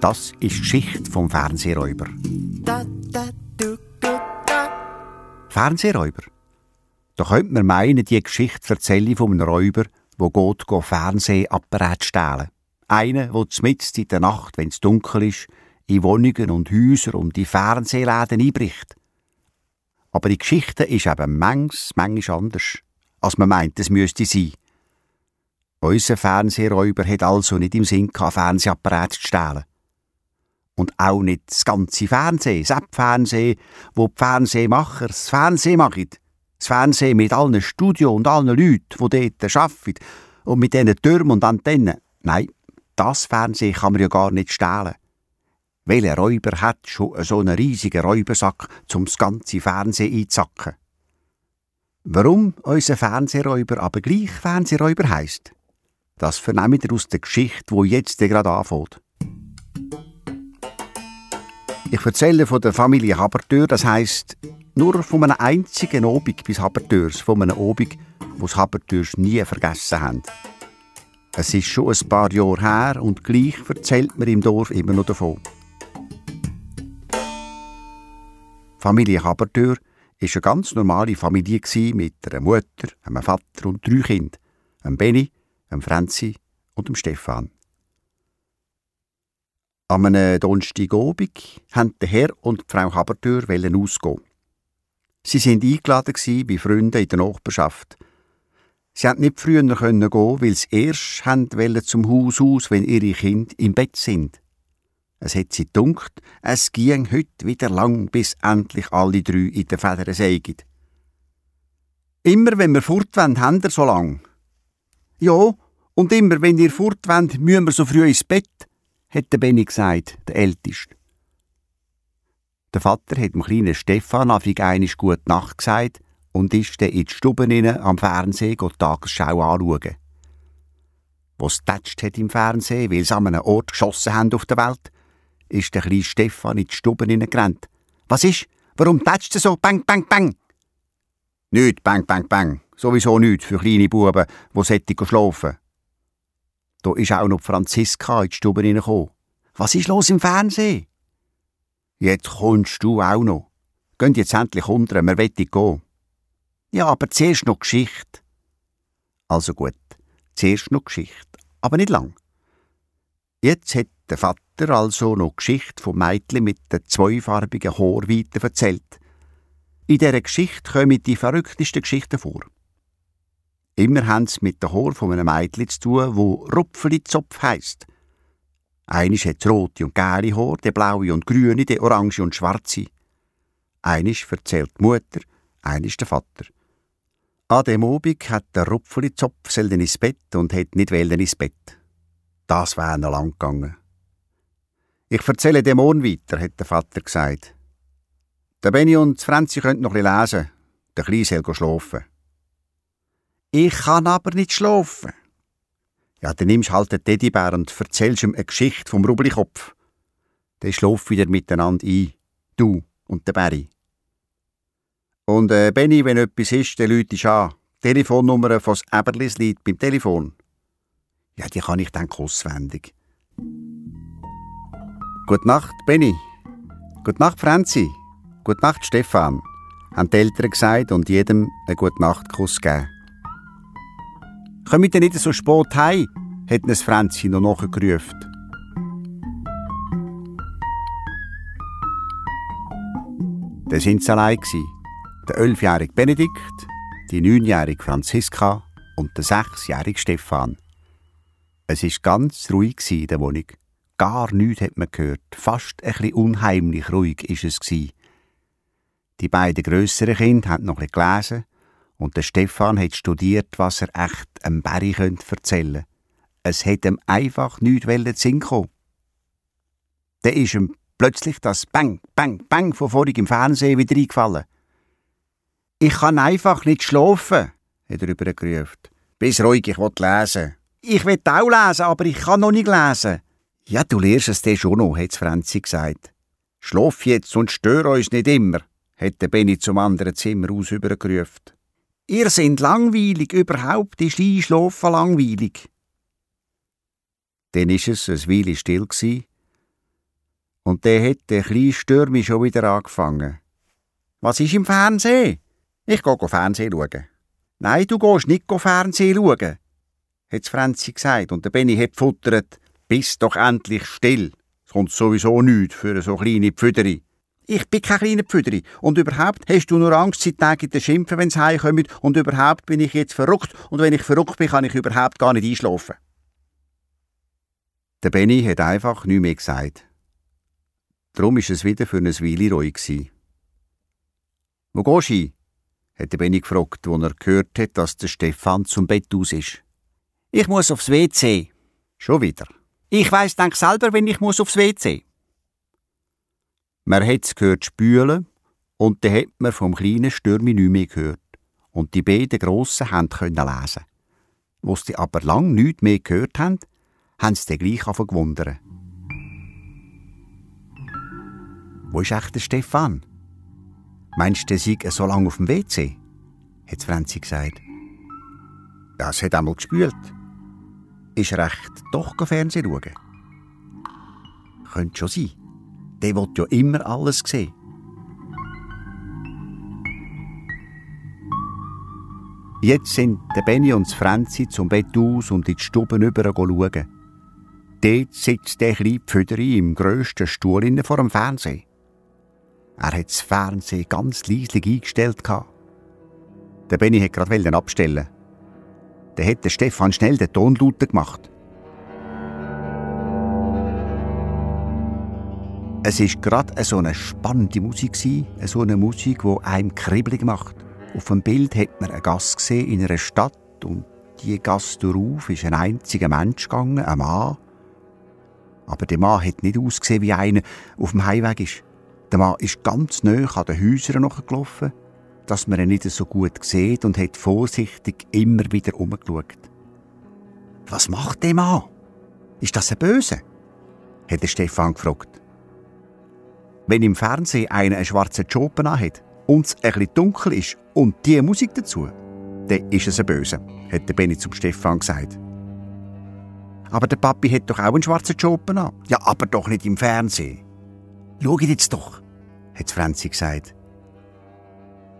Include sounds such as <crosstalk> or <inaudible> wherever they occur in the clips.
Das ist die Geschichte vom Fernsehräuber. Fernsehräuber? Da könnte man meinen, die Geschichte erzähle von einem Räuber, wo geht go Fernsehapparat stehlen. Einer, der mitten in der Nacht, wenn es dunkel ist, in Wohnungen und Häuser um die Fernsehläden einbricht. Aber die Geschichte ist eben manches, manchmal anders, als man meint, es müsste sein. Unser Fernsehräuber hat also nicht im Sinn gehabt, Fernsehapparat zu stehlen. Und auch nicht das ganze Fernsehen, das Fernsehen, wo die Fernsehmacher das Fernsehen machen. Das Fernsehen mit allen Studios und allen Leuten, die dort arbeiten und mit diesen Türmen und Antennen. Nein, das Fernsehen kann man ja gar nicht stehlen. Welcher Räuber hat schon so einen riesigen Räubersack, um das ganze Fernsehen einzusacken? Warum unser Fernsehräuber aber gleich Fernsehräuber heisst, das vernehmt ihr aus der Geschichte, wo jetzt gerade anfängt. Ich erzähle von der Familie Habertür, das heisst nur von einem einzigen Obig bis Habertürs, von einem Obig, wo Habertürs nie vergessen haben. Es ist schon ein paar Jahre her und gleich erzählt man im Dorf immer noch davon. Familie Habertür war eine ganz normale Familie mit einer Mutter, einem Vater und drei Kindern, einem Benny, einem Franzi und dem Stefan. Am einem Donnerstagabend wollten der Herr und die Frau Habertür ausgehen. Sie sind eingeladen bei Freunden in der Nachbarschaft. Sie konnten nicht früher gehen, weil sie erst zum Haus aus, wenn ihre Kinder im Bett sind. Es hat sie dunkt, es ging heute wieder lang, bis endlich alle drei in den Federn sägen. Immer wenn wir fort haben wir so lang. Ja, und immer wenn ihr fort müssen wir so früh ins Bett, hat der Benny gesagt, der Älteste. Der Vater hat dem kleinen Stefan afig einisch gut Nacht gesagt und ist dann in die Stube am Fernsehen die Tagesschau anschauen. Was tätscht hat im Fernsehen, weil sie an einem Ort geschossen haben auf der Welt, ist der kleine Stefan in die Stube hineingerannt. Was ist? Warum tätscht du so? Bang, bang, bang! Nicht, bang, bang, bang. Sowieso nicht für kleine Buben, die sättig schlafen. Da ist auch noch Franziska in die Stube hineingekommen. Was ist los im Fernsehen? Jetzt kommst du auch noch. Gehen jetzt endlich unter, wir wollen gehen. Ja, aber zuerst noch Geschichte. Also gut, zuerst noch Geschichte, aber nicht lang. Jetzt hat der Vater also noch Geschichte vom Mädchen mit den zweifarbigen Haarweiten erzählt. In dieser Geschichte kommen die verrücktesten Geschichten vor. Immer haben sie mit dem Haar von einem Mädchen zu tun, wo Rupfeli-Zopf heisst. Eines hat rote und gelbe Haar, der blaue und grüne, der orange und schwarze. Eines erzählt die Mutter, eines der Vater. An dem Obig hat der Rupfeli-Zopf ins Bett und hat nicht ins Bett. Das wäre noch lang gegangen. Ich erzähle dem morgen weiter, hat der Vater gesagt. Der Benny und Franzi können noch ein lesen. Der Kleine soll schlafen. Ich kann aber nicht schlafen. Ja, dann nimmst halt den Teddybär und erzählst ihm eine Geschichte vom Rublikopf. Dann schlaft wieder miteinander ein. Du und der Barry. Und äh, Benny, wenn etwas ist, dann läutest an. Die Telefonnummer von Eberlis liegt beim Telefon. Ja, die kann ich dann auswendig. Gute Nacht, Benny. Gute Nacht, Franzi. Gute Nacht, Stefan. Haben die Eltern gesagt und jedem einen Gute Nacht-Kuss gegeben. Kommt ihr nicht so spät heim? hat es Franzi noch nachgerufen. Da sind sie allein. Der elfjährige Benedikt, die neunjährige Franziska und der sechsjährige Stefan. Es war ganz ruhig in der Wohnung. Gar nichts hat man gehört. Fast bisschen unheimlich ruhig war es. Die beiden grösseren Kinder haben noch ein gelesen und der Stefan hat studiert, was er echt einem erzählen könnte. Es hätte ihm einfach nichts zu Sinn kommen. Dann ist ihm plötzlich das Bang, Bang, Bang von vorhin im Fernsehen wieder eingefallen. Ich kann einfach nicht schlafen, hat er übergerufen. Bis ruhig, ich will lesen. Ich will auch lesen, aber ich kann noch nicht lesen. Ja, du lernst es dann schon noch, hat Franzi gesagt. Schlaf jetzt und stör uns nicht immer, hat der Benny zum anderen Zimmer aus übergerufen. Ihr sind langweilig, überhaupt ist Einschlafen langweilig. Dann ist es ein Weile still und der hat der kleine Stürmi schon wieder angefangen. Was ist im Fernsehen? Ich geh Fernsehen schauen. Nein, du gehst nicht Fernsehen schauen, hat Franzi gesagt und der Benny hat futtert. Bist doch endlich still. Es kommt sowieso nichts für so kleine Pfüderi. Ich bin kein kleiner Pfüderi. Und überhaupt hast du nur Angst, seit Tagen zu schimpfen, wenn sie heimkommen. Und überhaupt bin ich jetzt verrückt. Und wenn ich verrückt bin, kann ich überhaupt gar nicht einschlafen. Der Benny hat einfach nichts mehr gesagt. Darum ist es wieder für eine Weile ruhig. Wo gehst du hin? hat der Benny gefragt, als er gehört hat, dass der Stefan zum Bett aus ist. Ich muss aufs WC. Schon wieder. Ich weiss denk selber, wenn ich muss aufs WC. Man hat's gehört spülen und dann hat man vom kleinen Stürmi nicht mehr gehört. Und die beiden Grossen können lesen. Wo sie aber lang nichts mehr gehört haben, haben sie dann gleich gewundert. Wo ist echt der Stefan? Meinst du, der sei so lange auf dem WC? hat Franzi gesagt. Das hat einmal gespült. Ist recht doch Fernsehen schauen? Könnte schon sein. Der will ja immer alles sehen. Jetzt sind der Benny und Franzi zum Bett aus und in die Stube rüber schauen. Dort sitzt der kleine Pfüderi im grössten Stuhl vor dem Fernsehen. Er hat das Fernsehen ganz leislich eingestellt. Der Benny hat gerade abstellen. Dann hat der Stefan schnell den Ton lauter gemacht. Es war gerade so eine spannende Musik, so eine Musik, die einem kribbelig macht. Auf dem Bild hat man eine Gasse gesehen in einer Stadt und die Gasse darauf ist ein einziger Mensch gegangen, ein Mann. Aber der Mann hat nicht ausgesehen wie einer, auf dem Heimweg ist. Der Mann ist ganz nah an den Häusern gelaufen, dass man ihn nicht so gut sieht und hat vorsichtig immer wieder umgeschaut. Was macht der Mann? Ist das ein Böse? hat Stefan gefragt. Wenn im Fernsehen einer einen schwarzen Job hat und es bisschen dunkel ist und die Musik dazu, dann ist es ein Böse, hat der Benny zum Stefan gesagt. Aber der Papi hat doch auch einen schwarzen Job an. Ja, aber doch nicht im Fernsehen. Schau jetzt doch, hat Franzi gesagt.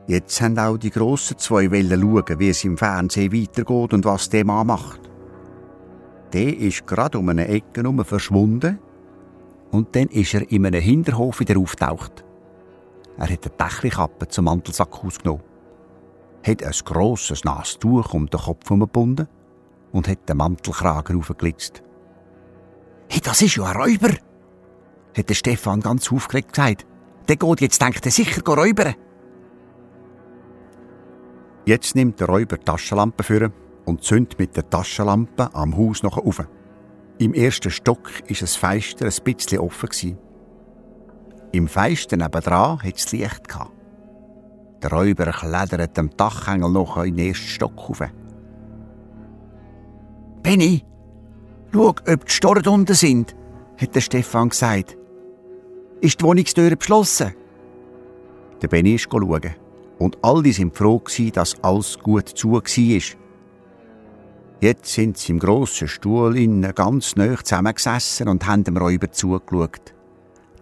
Jetzt haben auch die grossen zwei Wellen schauen, wie es im Fernsehen weitergeht und was der Mann macht. Der ist gerade um eine Ecke herum verschwunden und dann ist er in einem Hinterhof wieder auftaucht. Er hat eine Dächelkappe zum Mantelsack ausgenommen, hat ein grosses nasses Tuch um den Kopf gebunden und hat den Mantelkragen aufgeglitzt. Hey, das ist ja ein Räuber! hat der Stefan ganz aufgeregt gesagt. Der geht jetzt, denkt er, sicher räubern. Jetzt nimmt der Räuber die Taschenlampe für und zündet mit der Taschenlampe am Haus noch auf. Im ersten Stock ist das Fenster ein bisschen offen. Im Fenster nebendran hat es Licht. Der Räuber klettert dem Dachhängel noch in den ersten Stock rauf. Benny, schau, ob die Storren unten sind, hat der Stefan gesagt. Ist die Wohnungstür beschlossen? Der Benny ist schauen. Und alle sind froh, dass alles gut zu war. Jetzt sind sie im grossen Stuhl innen ganz nah zusammengesessen und haben dem Räuber zugeschaut.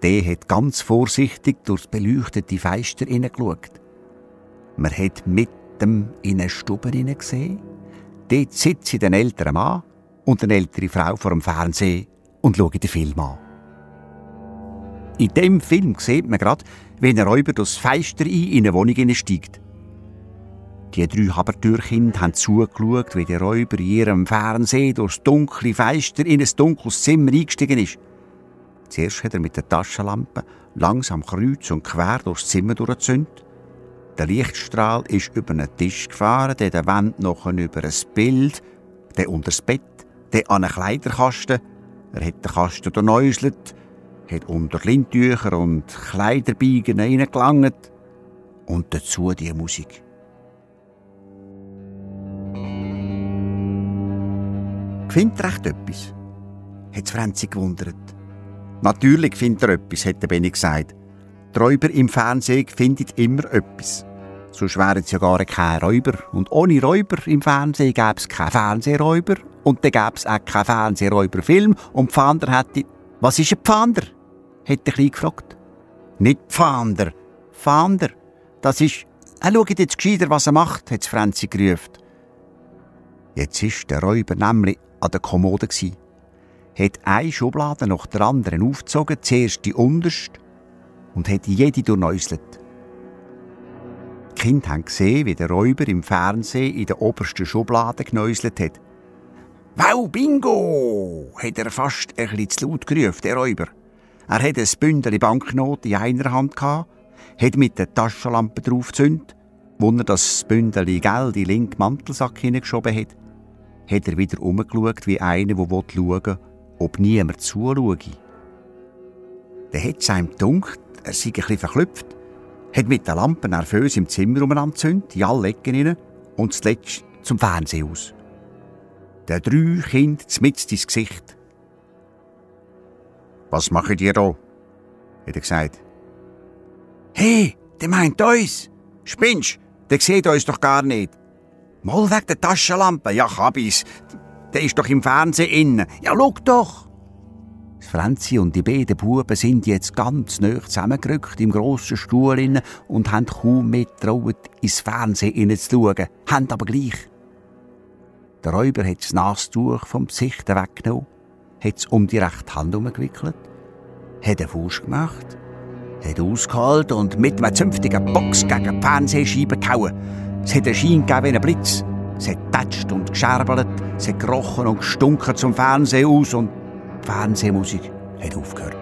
Der hat ganz vorsichtig durchs beleuchtete Fenster hineingeschaut. Man hat mit dem in eine Stube gesehen. Dort sitzt ein älterer Mann und eine ältere Frau vor dem Fernsehen und schauen den Film an. In dem Film sieht man gerade, wie ein Räuber durchs Fenster in eine Wohnung hineinsteigt. Die drei Habertürkinder haben zugeschaut, wie der Räuber in ihrem Fernsehen durchs dunkle Fenster in ein dunkles Zimmer eingestiegen ist. Zuerst hat er mit der Taschenlampe langsam kreuz und quer durchs Zimmer durchgezündet. Der Lichtstrahl ist über einen Tisch gefahren, der der Wand noch über ein Bild, der unter das Bett, der an einen Kleiderkasten. Er hat den Kasten erneuselt, hat unter Lindtücher und Kleiderbiegen reingelangt und dazu die Musik. Findet er echt etwas? hat Franzi gewundert. Natürlich findet er etwas, hat Benny gesagt. Die Räuber im Fernsehen findet immer etwas. Sonst wären es ja gar keine Räuber. Und ohne Räuber im Fernsehen gäbe es keine Fernsehräuber. Und dann gäbe es auch keinen Fernsehräuberfilm. Und Pfander hätte... Was ist ein Pfander? hat der Kleine gefragt. Nicht Pfander. Pfander. Das ist... Er ah, schaut jetzt gescheiter, was er macht, hat Franzi gerufen. Jetzt ist der Räuber nämlich an der Kommode gsi. Hat eine Schublade nach der anderen aufgezogen, zuerst die unterste, und hat jede durchnäuselt. Die Kinder haben gesehen, wie der Räuber im Fernsehen in der obersten Schublade genäuselt hat. «Wow, Bingo!» hat er fast ein bisschen zu laut gerufen, der Räuber. Er hatte ein Bündel Banknoten in einer Hand, hat mit der Taschenlampe drauf gezündet. Wo er das Bündel Geld in den linken Mantelsack hineingeschoben hat, hat er wieder umgeschaut wie einer, der schauen will, ob niemand zuschaue. Dann hat es ihm gedacht, er sei ein bisschen verklüpft, hat mit der Lampe nervös im Zimmer umeinander in alle Ecken rein und zuletzt zum Fernsehen aus. Der drei Kinder mitten ins Gesicht. Was macht ihr da? hat er gesagt. Hey, der meint uns. Spinnst? Der sieht uns doch gar nicht. Mal weg der Taschenlampe. Ja, Kabis. Der ist doch im Fernsehen innen. Ja, schau doch. Franzi und die beiden Buben sind jetzt ganz nah zusammengerückt im grossen Stuhl innen und haben kaum mehr getraut, ins Fernsehen hineinzuschauen, haben aber gleich. Der Räuber hat das Nastuch vom Gesicht weggenommen, hat es um die rechte Hand umgewickelt, hat einen Fuß gemacht, hat ausgeholt und mit einem zünftigen Box gegen die Fernsehscheibe gehauen. Es hat einen Schein gegeben wie ein Blitz. Es hat tätscht und gescherbelt, es hat gerochen und gestunken zum Fernsehen aus und die Fernsehmusik hat aufgehört.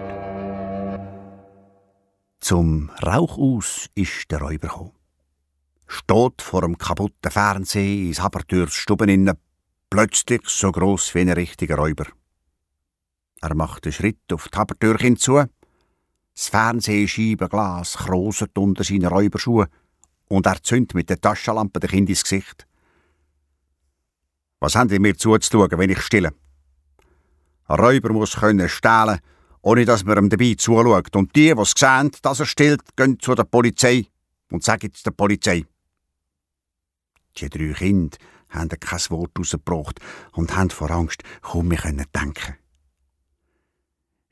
Zum Rauch aus ist der Räuber gekommen. Steht vor dem kaputten Fernseher ins Habertürs Stuben plötzlich so gross wie ein richtiger Räuber. Er macht einen Schritt auf die Habertür hinzu. Das Fernsehscheibenglas kroset unter seinen Räuberschuhen und er zündet mit der Taschenlampe den Kind ins Gesicht. Was haben die mir zuzuschauen, wenn ich stille? Ein Räuber muss können stehlen, ohne dass man ihm dabei zuschaut. Und die, die sehen, dass er stillt, gehen zu der Polizei und sagen es der Polizei. Die drei Kinder haben kein Wort rausgebracht und haben vor Angst kaum mehr denken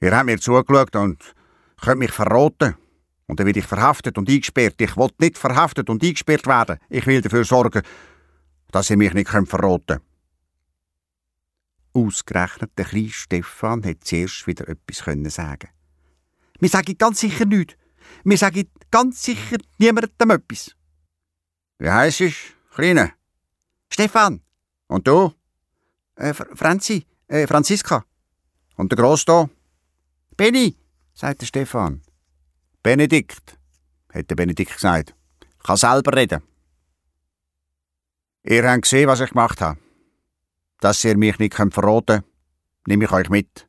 Ihr habt mir zugeschaut und könnt mich verraten. Und dann werde ich verhaftet und eingesperrt. Ich will nicht verhaftet und eingesperrt werden. Ich will dafür sorgen, dass ihr mich nicht verraten könnt. Ausgerechnet der kleine Stefan hat zuerst wieder etwas können sagen. Wir sagen ganz sicher nichts. Wir sagen ganz sicher niemandem etwas. Wie heisst es, Kleine? Stefan. Und du? Äh, Franzi, äh, Franziska. Und der Gross da? Benny, sagt der Stefan. Benedikt, hat Benedikt gesagt. Ich kann selber reden. Ihr habt gesehen, was ich gemacht habe dass ihr mich nicht verraten könnt, nehme ich euch mit.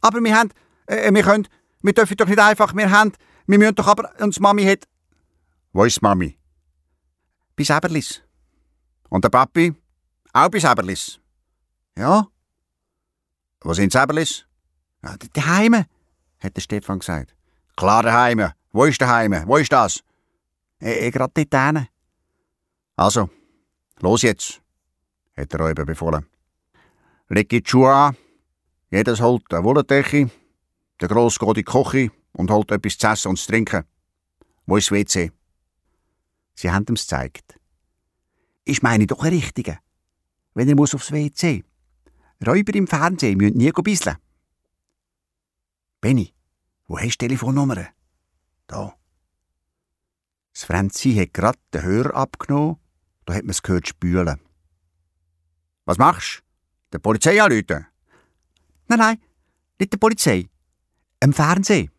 Aber wir haben, äh, wir können, wir dürfen doch nicht einfach, wir haben, wir müssen doch aber, uns Mami hat... Wo ist Mami? Bis Eberlis. Und der Papi? Auch bis Eberlis. Ja. Wo sind Eberlis? Ja, daheim, hat der Stefan gesagt. Klar daheim. Wo ist daheim? Wo ist das? Äh, äh gerade dort hinten. Also, los jetzt hat der Räuber befohlen. Leg die Schuhe an, jedes holt eine Wollendecke, der Gross geht in die Küche und holt etwas zu essen und zu trinken. Wo ist das WC? Sie haben ihm gezeigt. Ich meine doch ein Richtiger. Wenn er muss aufs WC. Räuber im Fernsehen müssen nie bisseln. Benny, wo hast du Telefonnummer? Da. Das Franzi hat grad den Hörer abgenommen, da hat man es gehört spülen. Was machst du? Der Polizei anrufen? Nein, nein, nicht der Polizei. Im Fernsehen.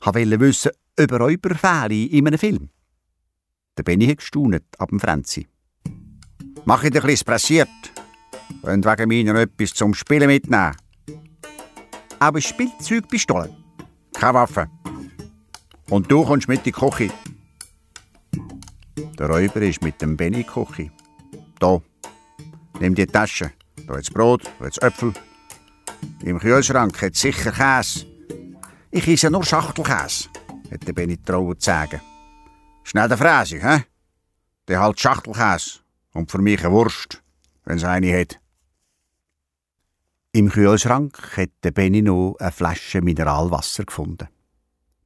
Ich wollte wissen, ob er Räuberfälle in einem Film. Der Benny hat gestaunet ab dem Franzi. Mach ich dir bisschen pressiert. Und wegen noch etwas zum Spielen mitnehmen. Aber Spielzeugpistole. Keine Waffe. Und du kommst mit in die Küche. Der Räuber ist mit dem Benny Küche. Da. Nimm die Tasche. Da jetzt Brot, da jetzt Äpfel. Im Kühlschrank hat sicher Käse. Ich esse nur Schachtelkäse, hat der Benny trauen zu sagen. Schnell der Fräse, hä? der halt Schachtelkäse und für mich eine Wurst, wenn es eine hat. Im Kühlschrank hat der Benny noch eine Flasche Mineralwasser gefunden.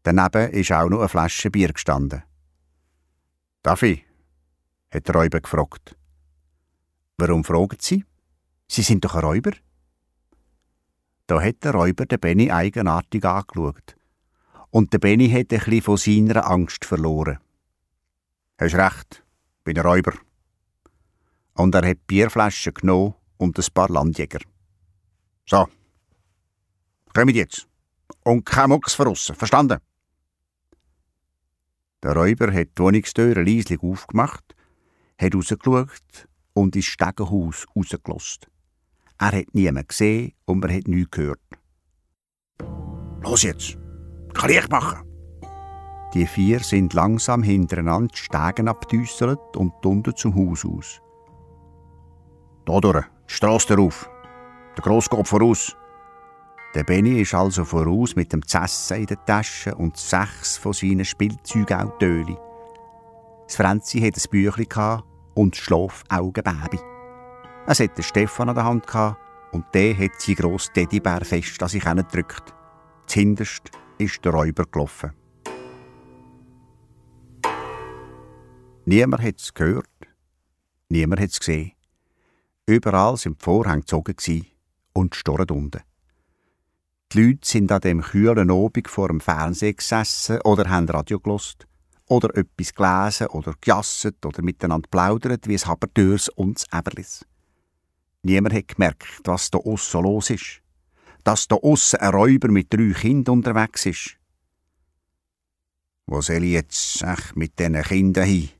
Daneben ist auch noch eine Flasche Bier gestanden. Darf hat der Räuber gefragt. Warum fragen Sie? Sie sind doch ein Räuber. Da hat der Räuber den Benny eigenartig angeschaut. Und der Benny hat ein bisschen von seiner Angst verloren. Hast recht, bin ein Räuber. Und er hat Bierflaschen genommen und ein paar Landjäger. So, kommt jetzt. Und kein Mucks verrissen, verstanden? Der Räuber hat die Wohnungstür leislich aufgemacht, hat rausgeschaut und ins Stegenhaus rausgelost. Er hat niemanden gesehen und man hat nichts gehört. Los jetzt, kann Licht machen. Die vier sind langsam hintereinander die Stegen abgedüsselt und unten zum Haus aus. Da durch, die Strasse darauf. Der Grosskopf voraus. Der Benny ist also voraus mit dem Zessen in der Tasche und sechs von seinen Spielzeugautöli. Das Franzi hatte ein Büchlein und Schlafaugenbaby. Es hatte Stefan an der Hand und der hat sein grosses Teddybär fest an sich gedrückt. Zuhinterst ist der Räuber gelaufen. Niemand hat es gehört, niemand hat es gesehen. Überall sind die Vorhänge gezogen und die unten. Die Leute sind an dem kühlen Abend vor dem Fernseher gesessen oder haben Radio gelost oder etwas gelesen oder gejasset oder miteinander plaudert wie es Haberdörs und Eberlis. Niemand hat gemerkt, was da aussen los ist. Dass da aussen ein Räuber mit drei Kindern unterwegs ist. Wo soll ich jetzt echt mit diesen Kindern hin?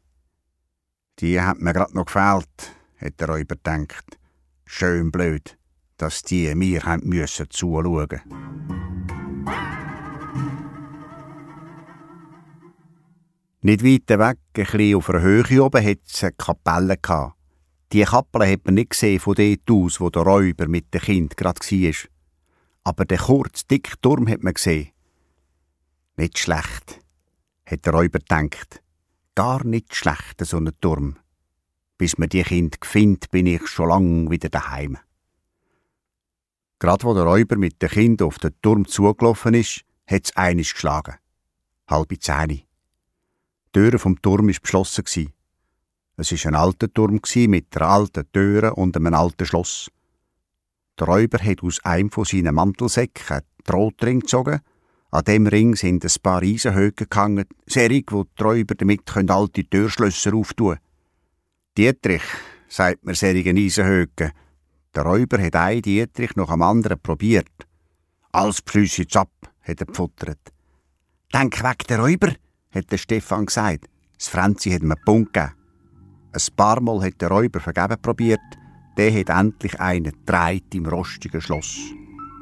Die hat mir grad noch gefehlt, hat der Räuber gedacht. Schön blöd dass die mir haben müssen zuschauen. Nicht weit weg, ein bisschen auf einer Höhe oben, hat es eine Kapelle gehabt. Die Kapelle hat man nicht gesehen von dort aus, wo der Räuber mit dem Kind gerade war. Aber den kurzen, dicken Turm hat man gesehen. Nicht schlecht, hat der Räuber gedacht. Gar nicht schlecht, so ein Turm. Bis man die Kind findet, bin ich schon lang wieder daheim. Gerade wo der Räuber mit den Kindern auf den Turm zugelaufen ist, hat es einisch geschlagen. Halbe zehn. Die Tür vom Turm war beschlossen. Es war ein alter Turm mit einer alten Tür und einem alten Schloss. Der Räuber hat aus einem von seinen Mantelsäcken einen Drahtring gezogen. An dem Ring sind ein paar Eisenhöcke gehangen, serig, wo die Räuber damit alte Türschlösser auftun können. Dietrich, sagt mir serigen Eisenhöcke, der Räuber hat ein Dietrich nach dem anderen probiert. Alles jetzt ab, hat er gefuttert. Denk weg, der Räuber, hat der Stefan gesagt. Das Franzi hat ihm einen Punkt gegeben. Ein paar Mal hat der Räuber vergeben probiert. Der hat endlich einen dreit im rostigen Schloss.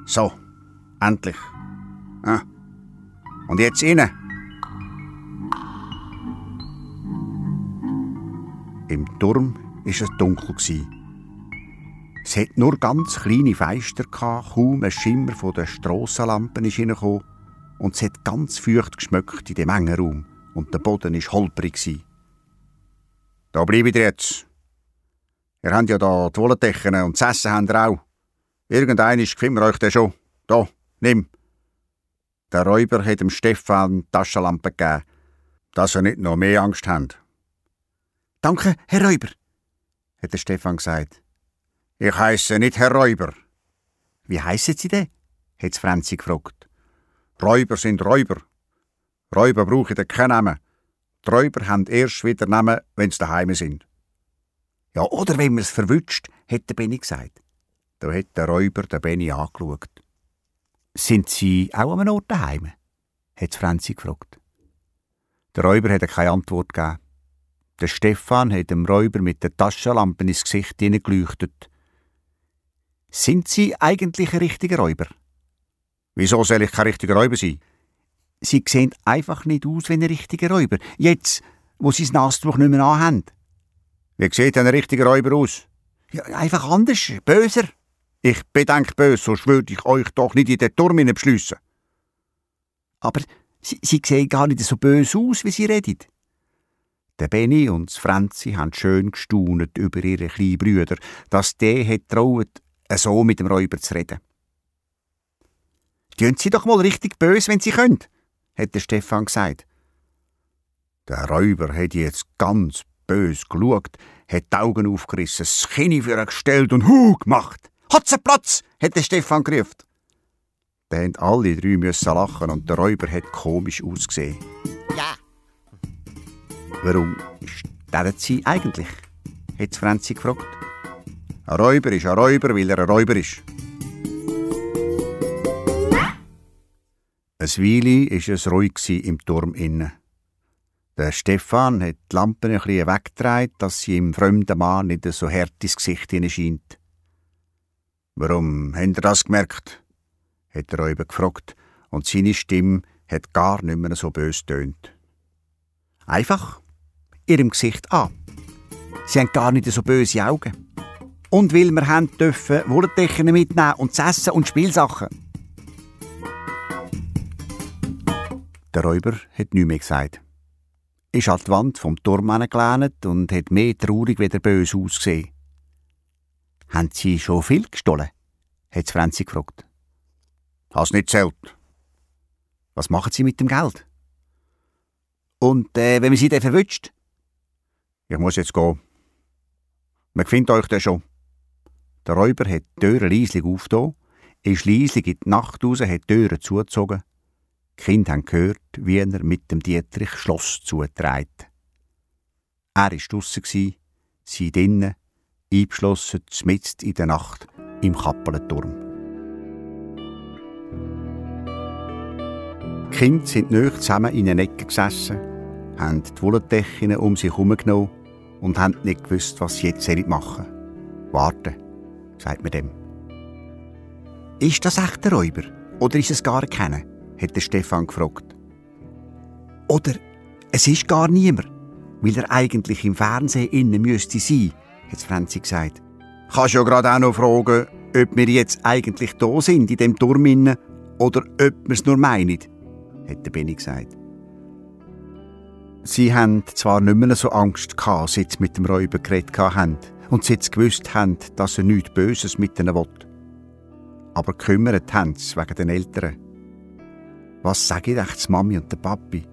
So, endlich. Ah. Und jetzt innen. Im Turm war es dunkel. Es hat nur ganz kleine Feister, kaum ein Schimmer von den Strassenlampen reingekommen und es hat ganz feucht geschmeckt in dem engen Raum und der Boden war holprig. Da bleibe ich jetzt. Ihr habt ja da die Wollendecken und das Essen habt ihr auch. Irgendein gefällt mir euch der schon. Da, nimm. Der Räuber hat dem Stefan die Taschenlampe gegeben, dass er nicht noch mehr Angst hat. Danke, Herr Räuber, hat der Stefan gesagt. Ich heiße nicht Herr Räuber. Wie heißen Sie denn? hat Franzi gefragt. Räuber sind Räuber. Räuber brauchen keinen Namen. Die Räuber haben erst wieder Namen, wenn sie daheim sind. Ja, oder wenn man es verwünscht, hat der Benny gesagt. Da hat der Räuber den Benny angeschaut. Sind Sie auch an einem Ort daheim? hat Franzi gefragt. Der Räuber hat keine Antwort gegeben. Der Stefan hat dem Räuber mit der Taschenlampe ins Gesicht geleuchtet. Sind Sie eigentlich ein richtiger Räuber? Wieso soll ich kein richtiger Räuber sein? Sie sehen einfach nicht aus wie ein richtiger Räuber. Jetzt, wo Sie das Nastuch nicht mehr anhaben. Wie sieht ein richtiger Räuber aus? Ja, einfach anders, böser. Ich bedenke böse, sonst würde ich euch doch nicht in den Turm beschliessen. Aber Sie, Sie sehen gar nicht so böse aus, wie Sie reden. Der Benny und Franzi haben schön gestaunet über ihre kleinen Brüder, dass der hat traut, so mit dem Räuber zu reden. Tun Sie doch mal richtig bös, wenn Sie können, hat der Stefan gesagt. Der Räuber hat jetzt ganz bös geschaut, hat die Augen aufgerissen, das Kinn für ihn gestellt und Hu gemacht. Hat's Platz, hat der Stefan gerufen. Da haben alle drei müssen lachen und der Räuber hat komisch ausgesehen. Warum sterben Sie eigentlich? hat Franzi gefragt. Ein Räuber ist ein Räuber, weil er ein Räuber ist. Ein Weile war es ruhig im Turm innen. Der Stefan hat die Lampe ein bisschen weggedreht, dass sie im fremden Mann nicht so hart ins Gesicht scheint. Warum habt ihr das gemerkt? hat er Räuber gefragt, und seine Stimme hat gar nicht mehr so bös tönt. Einfach ihrem Gesicht an. Sie haben gar nicht so böse Augen. Und weil wir haben dürfen Wolldecken mitnehmen und zu essen und Spielsachen. Der Räuber hat nichts mehr gesagt. Ist an die Wand vom Turm gelehnt und hat mehr traurig wie der böse ausgesehen. Haben Sie schon viel gestohlen? hat Franzi gefragt. Hast nicht zählt. Was machen Sie mit dem Geld? Und äh, wenn man Sie dann verwünscht? Ich muss jetzt gehen. Man findet euch dann schon. Der Räuber hat die Türe leislich aufgetan, ist leislich in die Nacht raus, hat die Türe zugezogen. Die Kinder haben gehört, wie er mit dem Dietrich Schloss zutreibt. Er war draussen, sie drinnen, eingeschlossen, mitten in der Nacht, im Kappelenturm. Die Kinder sind nöch zusammen in einer Ecke gesessen, haben die Wollendecken um sich herumgenommen und haben nicht gewusst, was sie jetzt machen sollen. Warten sagt man dem. Ist das echt der Räuber? Oder ist es gar keiner? hat der Stefan gefragt. Oder es ist gar niemand, weil er eigentlich im Fernsehen innen müsste sein, hat Franzi gesagt. Kannst ja gerade auch noch fragen, ob wir jetzt eigentlich da sind, in dem Turm innen, oder ob wir es nur meinen, hat der Benny gesagt. Sie haben zwar nicht mehr so Angst gehabt, seit sie mit dem Räuber geredet haben, und sie jetzt gewusst haben, dass er nichts Böses mit ihnen will. Aber gekümmert haben sie wegen den Eltern. Was sage ich echt Mami und der Papi,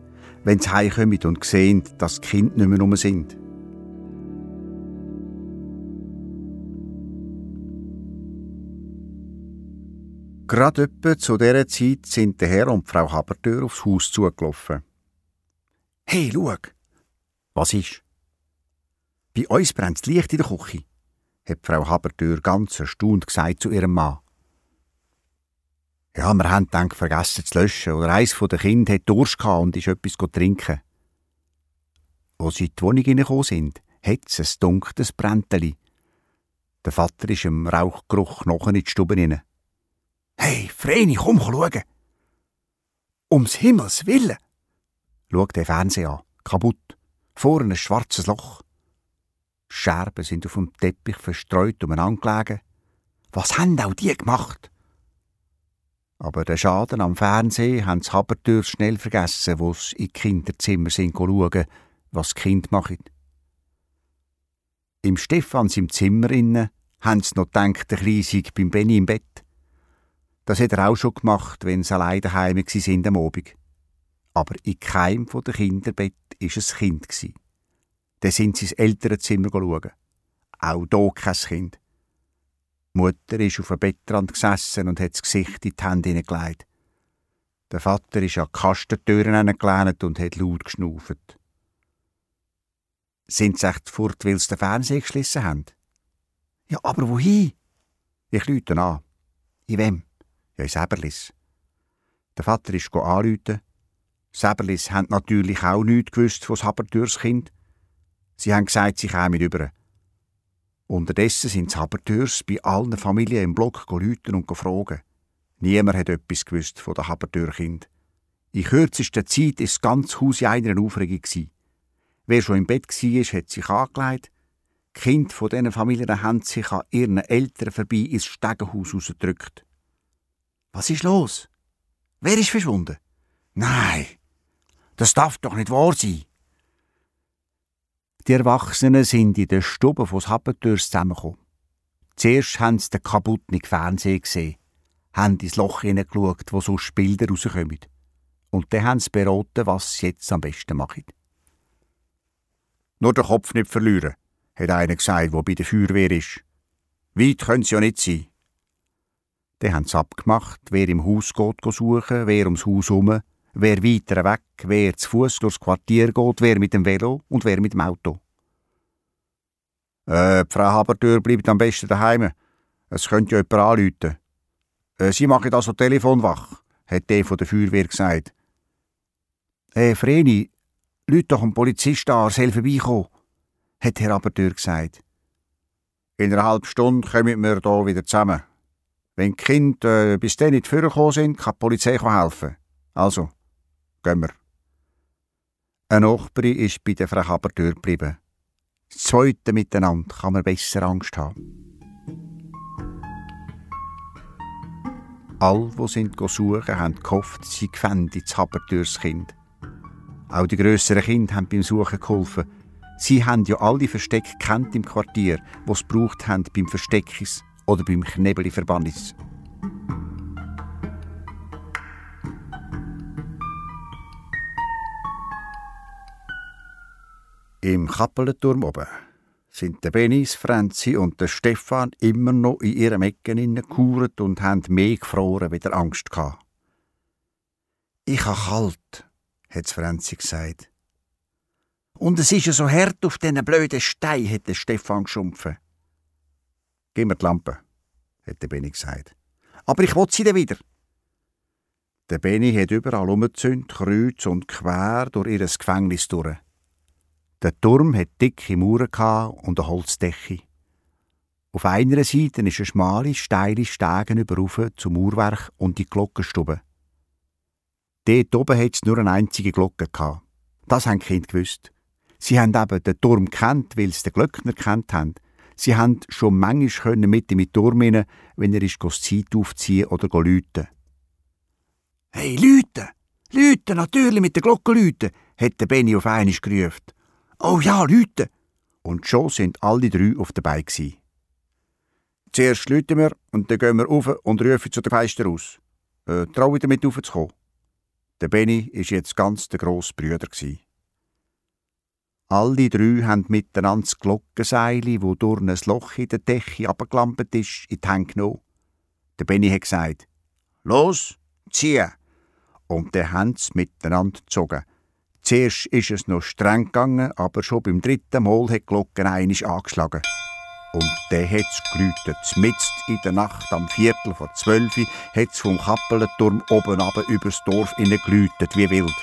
wenn sie heimkommen und sehen, dass die Kinder nicht mehr rum sind? Gerade etwa zu dieser Zeit sind der Herr und Frau Habertür aufs Haus zugelaufen. Hey, schau! Was ist? Bei uns brennt das Licht in der Küche, hat Frau Habertür ganz erstaunt gesagt zu ihrem Mann. Ja, wir haben dann vergessen zu löschen, oder eins von den Kindern hat Durst und ist etwas trinken. Wo sie in die Wohnung hineingekommen sind, hat es ein dunkles Brändeli. Der Vater ist im Rauchgeruch noch in die Stube hinein. Hey, Vreni, komm schauen! Ums Himmels Willen! Schaut den Fernseher an, kaputt, vorne ein schwarzes Loch. Scherben sind auf dem Teppich verstreut umeinander gelegen. Was haben auch die gemacht? Aber den Schaden am Fernsehen haben die Habertürs schnell vergessen, wo sie in Kinderzimmer sind schauen, was die Kinder machen. Im Stefans im Zimmer innen haben sie noch gedacht, der Kleine beim Benny im Bett. Das hat er auch schon gemacht, wenn sie allein daheim sind am Abend. Aber in keinem der Kinderbett war ein Kind. Dann sind sie ins Elternzimmer schauen. Auch hier kein Kind. Die Mutter ist auf dem Bettrand gesessen und hat das Gesicht in die Hände hineingelegt. Der Vater ist an die Kastentüren hingelehnt und hat laut geschnauft. Sind sie echt fort, weil sie den Fernseher geschlossen haben? Ja, aber wohin? Ich lüte an. In wem? Ja, in Säberlis. Der Vater ist anrufen. Säberlis haben natürlich auch nichts gewusst von Habertürs Kind. Sie haben gesagt, sie kämen über. Unterdessen sind die Habertürs bei allen Familien im Block läuten und fragen. Niemand hat etwas gewusst von den Habertürkind. In kürzester Zeit war das ganze Haus in einer Aufregung. Wer schon im Bett war, hat sich angelegt. Die Kinder von diesen Familien haben sich an ihren Eltern vorbei ins Stegenhaus rausgedrückt. Was ist los? Wer ist verschwunden? Nein, das darf doch nicht wahr sein. Die Erwachsenen sind in der Stube von Happentürs zusammengekommen. Zuerst haben sie den kaputten Fernseher gesehen, haben ins Loch hineingeschaut, wo sonst Bilder rauskommen. Und dann haben sie beraten, was sie jetzt am besten machen. Nur den Kopf nicht verlieren, hat einer gesagt, der bei der Feuerwehr ist. Weit können sie ja nicht sein. Dann haben sie abgemacht, wer im Haus geht suchen, wer ums Haus herum, wer weiter weg, wer zu Fuß durchs Quartier geht, wer mit dem Velo und wer mit dem Auto. Äh, Frau Habertür bleibt am besten daheim. Es könnte ja jemand anrufen. Äh, Sie machen also Telefon wach, hat der von der Feuerwehr gesagt. Äh, Vreni, Leute doch einen Polizist an, er vorbeikommen, hat Herr Habertür gesagt. In einer halben Stunde kommen wir hier wieder zusammen. Wenn die Kinder äh, bis dann nicht vorgekommen sind, kann die Polizei helfen. Also, gehen wir. Ein Nachbarin ist bei der Frau Habertür geblieben. Das zweite miteinander kann man besser Angst haben. All, die sind suchen, haben gehofft, sie fänden das Habertürs Kind. Auch die grösseren Kinder haben beim Suchen geholfen. Sie haben ja alle Verstecke kennt im Quartier, wo es braucht haben beim Versteckis oder beim Knebeli-Verbannis. Im Kappelenturm oben sind der Benis, Franzi und der Stefan immer noch in ihren Ecken hineingekauert und haben mehr gefroren wie der Angst gehabt. Ich habe kalt, hat Franzi gesagt. Und es ist ja so hart auf diesen blöden Stein, hat der Stefan geschumpfen. Gib mir die Lampe, hat der Benny gesagt. Aber ich will sie dann wieder. Der Benny hat überall umgezündet, kreuz und quer durch ihr Gefängnis durch. Der Turm hat dicke Mauern und eine Holzdecke. Auf einer Seite ist eine schmale, steile Stege über zum Mauerwerk und die Glockenstube. Dort oben hat es nur eine einzige Glocke gehabt. Das haben die Kinder gewusst. Sie haben eben den Turm kennt, weil sie den Glöckner kennt haben. Sie haben schon manchmal mit dem Turm rein, wenn er ist das Zeit aufziehen oder läuten. Hey, Leute! Leute, natürlich mit der Glocke läuten, hat der Benny auf einmal gerufen. Oh ja, Leute! Und schon sind alle drei auf dabei gsi. Zuerst läuten wir und dann gehen wir rauf und rufen zu den Feister aus. Äh, trau damit raufzukommen. Der Benny ist jetzt ganz der grosse Brüder. Alle drei haben miteinander das Glockenseil, wo durch ein Loch in der Decke abgeklampert ist, in die Hände genommen. Der Benny hat gesagt, «Los, zieh!» Und dann haben sie miteinander gezogen. Zuerst ist es noch streng gegangen, aber schon beim dritten Mal hat die Glocke einisch angeschlagen. Und dann hat es geläutet. Mitten in der Nacht, am Viertel vor zwölf, hat es vom Kappelenturm oben runter übers Dorf geläutet, wie wild.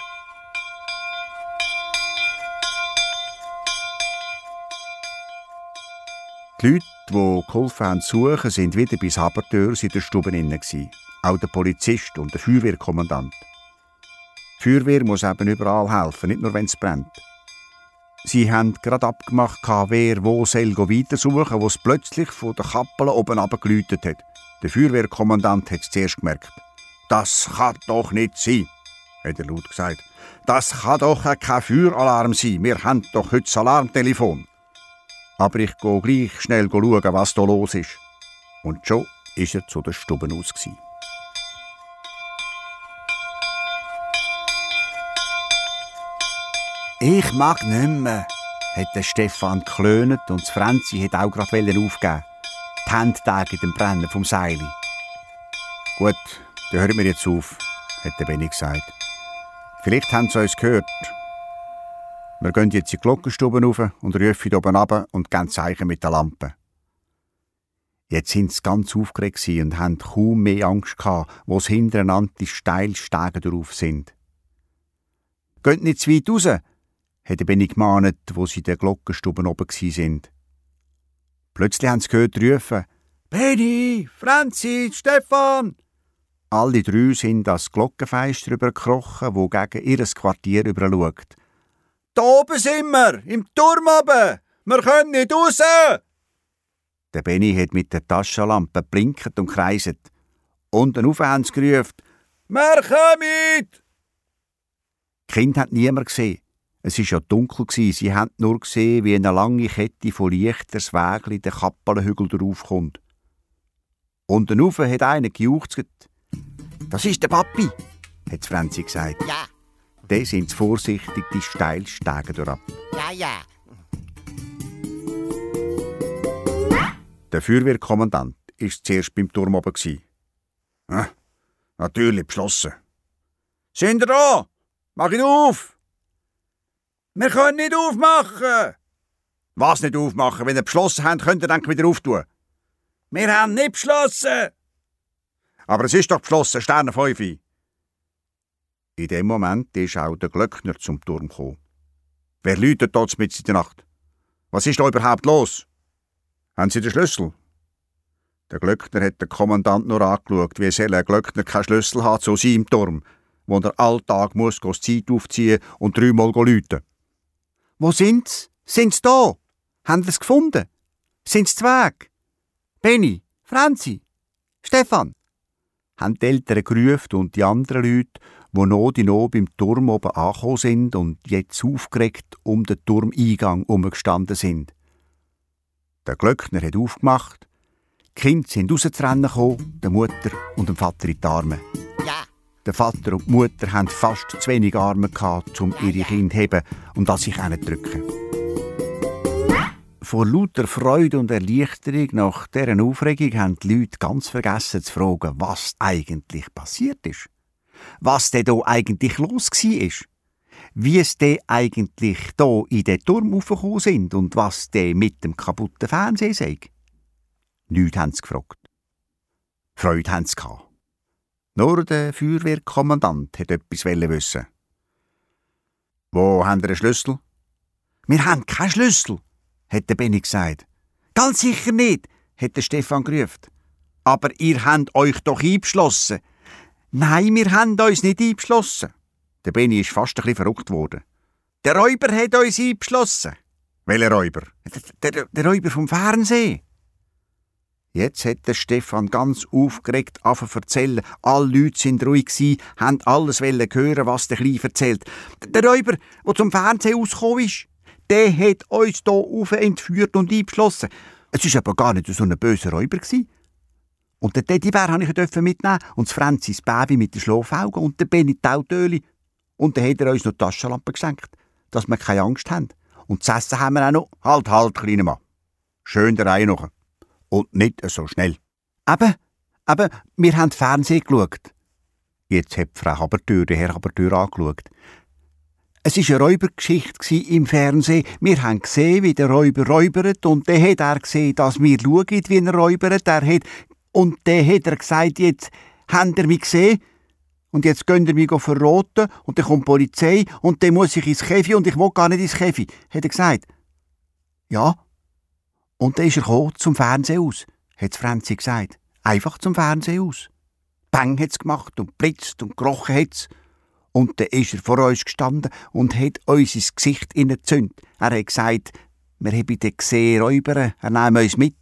Die Leute, die geholfen haben suchen, sind wieder bis Habertürs in der Stube Auch der Polizist und der Feuerwehrkommandant. Die Feuerwehr muss eben überall helfen, nicht nur wenn es brennt. Sie haben gerade abgemacht, wer wo soll weiter suchen, wo es plötzlich von der Kappel oben abgeläutet hat. Der Feuerwehrkommandant hat es zuerst gemerkt. Das kann doch nicht sein, hat er laut gesagt. Das kann doch kein Feueralarm sein. Wir haben doch heute das Alarmtelefon. Aber ich gehe gleich schnell schauen, was da los ist. Und schon ist er zu der Stube aus. Ich mag nicht mehr, hat der Stefan geklönt und Franzi hat auch gerade aufgeben. Die Hände in dem Brennen vom Seil. Gut, dann hören wir jetzt auf, hat der Benny gesagt. Vielleicht haben sie uns gehört. Wir gehen jetzt in die Glockenstube rauf und rufen oben ab und geben Zeichen mit der Lampe. Jetzt sind sie ganz aufgeregt und haben kaum mehr Angst gehabt, wo sie hintereinander die Steilstege drauf sind. Geht nicht zu weit raus, hat Benny gemahnt, wo sie in der Glockenstube oben sind. Plötzlich haben sie gehört rufen, Benny, Franzi, Stefan! Alle drei sind das Glockenfenster übergekrochen, wo gegen ihr Quartier überschaut. Da oben sind wir, im Turm oben! Wir können nicht raus! Der Benny hat mit der Taschenlampe blinkt und kreiset. Unten rauf haben sie gerufen, «Wir kommen!» Kind hat niemand gesehen. Es war ja dunkel, sie haben nur gesehen, wie eine lange Kette von Lichtern das Wägli den Kappelenhügel draufkommt. Und dann hat einer gejuchzt. Das ist der Papi, hat Franzi gesagt. Ja. Dann sind sie vorsichtig die Steilstege durchab. Ja, ja. Der Feuerwehrkommandant war zuerst beim Turm oben. Ah, natürlich beschlossen. Sind ihr da? Mach ihn auf! Wir können nicht aufmachen! Was nicht aufmachen? Wenn ihr beschlossen habt, könnt ihr dann wieder auftun. Wir haben nicht beschlossen! Aber es ist doch beschlossen, Sterne 5. In dem Moment ist auch der Glöckner zum Turm gekommen. Wer läutet dort mit in der Nacht? Was ist da überhaupt los? Haben Sie den Schlüssel? Der Glöckner hat den Kommandant nur angeschaut, wie soll ein Glöckner keinen Schlüssel hat zu seinem Turm, wo er alltag muss die Zeit aufziehen und dreimal läuten. Wo sind's? Sind's da? Haben wir's gefunden? Sind's Weg? Benny, Franzi, Stefan? Haben die Eltern gerufen und die anderen Leute, die noch die noch beim Turm oben angekommen sind und jetzt aufgeregt um den Turmeingang herumgestanden sind. Der Glöckner hat aufgemacht, die Kinder sind rauszurennen der Mutter und dem Vater in die Arme. Der Vater und die Mutter hatten fast zu wenig Arme, gehabt, um ihre Kinder zu heben und an sich drücken. Vor lauter Freude und Erleichterung nach deren Aufregung haben die Leute ganz vergessen zu fragen, was eigentlich passiert ist. Was denn da eigentlich los war. Wie es denn eigentlich da in den Turm aufgekommen sind und was denn mit dem kaputten Fernseher sei. Nichts haben sie gefragt. Freude haben sie gehabt. Nur der Feuerwehrkommandant hat etwas wissen. Wo haben Sie einen Schlüssel? Wir haben keinen Schlüssel, hat der Benny gesagt. Ganz sicher nicht, hat der Stefan gerufen. Aber ihr habt euch doch eingeschlossen. Nein, wir haben uns nicht eingeschlossen. Der Benny ist fast ein bisschen verrückt worden. Der Räuber hat uns eingeschlossen. Welcher Räuber? Der, der, der Räuber vom Fernsehen. Jetzt hat der Stefan ganz aufgeregt zu erzählen. Alle Leute sind ruhig gsi, haben alles hören, was der Kleine erzählt. Der Räuber, der zum Fernsehen ausgekommen ist, der hat uns hier auf entführt und eingeschlossen. Es war aber gar nicht so ein böser Räuber. Gewesen. Und den Teddybär durfte ich mitnehmen und das Franzis Baby mit den Schlafaugen und den Benny Tautöli. Und dann hat er uns noch die Taschenlampe geschenkt, dass wir keine Angst haben. Und das Essen haben wir auch noch. Halt, halt, kleiner Mann. Schön der Reihe noch. Und nicht so schnell. Aber, aber, wir haben Fernsehen geschaut. Jetzt hat Frau Habertür den Herr Habertür angeschaut. Es war eine Räubergeschichte im Fernsehen. Wir haben gesehen, wie der Räuber räubert und dann hat er gesehen, dass wir schauen, wie er räubert. Er hat und dann hat er gesagt, jetzt habt ihr mich gesehen und jetzt könnt ihr mich verroten und dann kommt die Polizei und dann muss ich ins Käfi und ich will gar nicht ins Käfi, hat er gesagt. Ja. Und dann ist er zum Fernsehen aus, hat Franzi gesagt. Einfach zum Fernsehen aus. Bang hat's gemacht und blitzt und gerochen hat's. Und dann ist er vor uns gestanden und hat uns ins Gesicht gezündet. Er hat gesagt, wir haben ihn gesehen, Räuber, er nehme uns mit.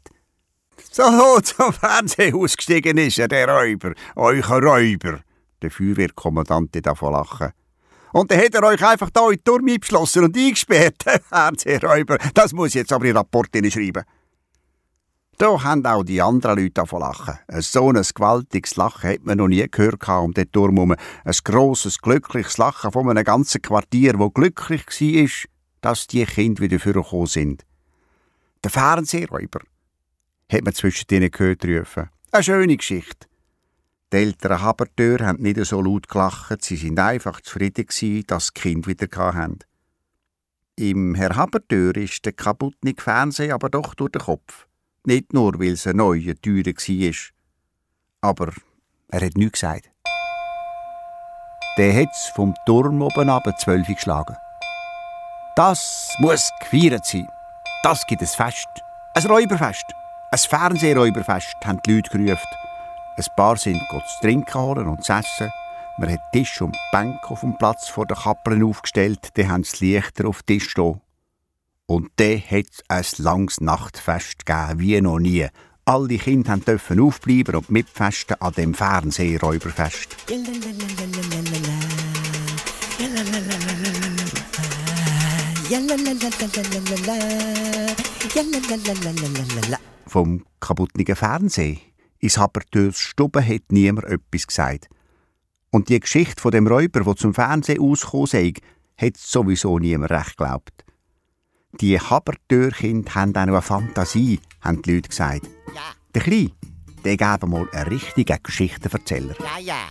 So <laughs> zum Fernsehen ausgestiegen ist er, der Räuber, euer Räuber. Der Feuerwehrkommandant davon lachen. Und dann hat er euch einfach da in den Turm eingeschlossen und eingesperrt, <laughs> Fernsehräuber. Das muss ich jetzt aber in Rapport schreiben. Da haben auch die anderen Leute davon lachen. So ein gewaltiges Lachen hat man noch nie gehört um den Turm herum. Ein grosses, glückliches Lachen von einem ganzen Quartier, wo glücklich war, dass die Kinder wieder vorgekommen sind. Der Fernsehräuber hat man zwischen denen gehört rufen. Eine schöne Geschichte. Die älteren Habertür haben nicht so laut gelacht, sie sind einfach zufrieden gewesen, dass die Kinder wieder hatten. Im Herr Habertür ist der kaputte Fernseher aber doch durch den Kopf. Nicht nur, weil es eine neue, teure war. Aber er hat nichts gesagt. Der hat es vom Turm oben ab zwölf geschlagen. Das muss gefeiert sein. Das gibt es Fest. Ein Räuberfest. Ein Fernsehräuberfest, haben die Leute gerufen. Ein paar sind zu trinken holen und zu essen. Man hat Tisch und Bänke auf dem Platz vor der Kappeln aufgestellt, dann haben sie Lichter auf den Tisch stehen. Und dann hat es ein langes Nachtfest gegeben, wie noch nie. Alle Kinder dürfen aufbleiben und mitfesten an dem Fernsehräuberfest. Vom kaputten Fernsehen ins Habertürs Stube hat niemand etwas gesagt. Und die Geschichte von dem Räuber, wo zum Fernsehen ausgekommen sei, hat sowieso niemand recht geglaubt. Die Habertürkinder haben auch eine Fantasie, haben die Leute gesagt. Ja, Der Kleine, der gäbe mal einen richtigen Geschichtenverzähler. ja, ja.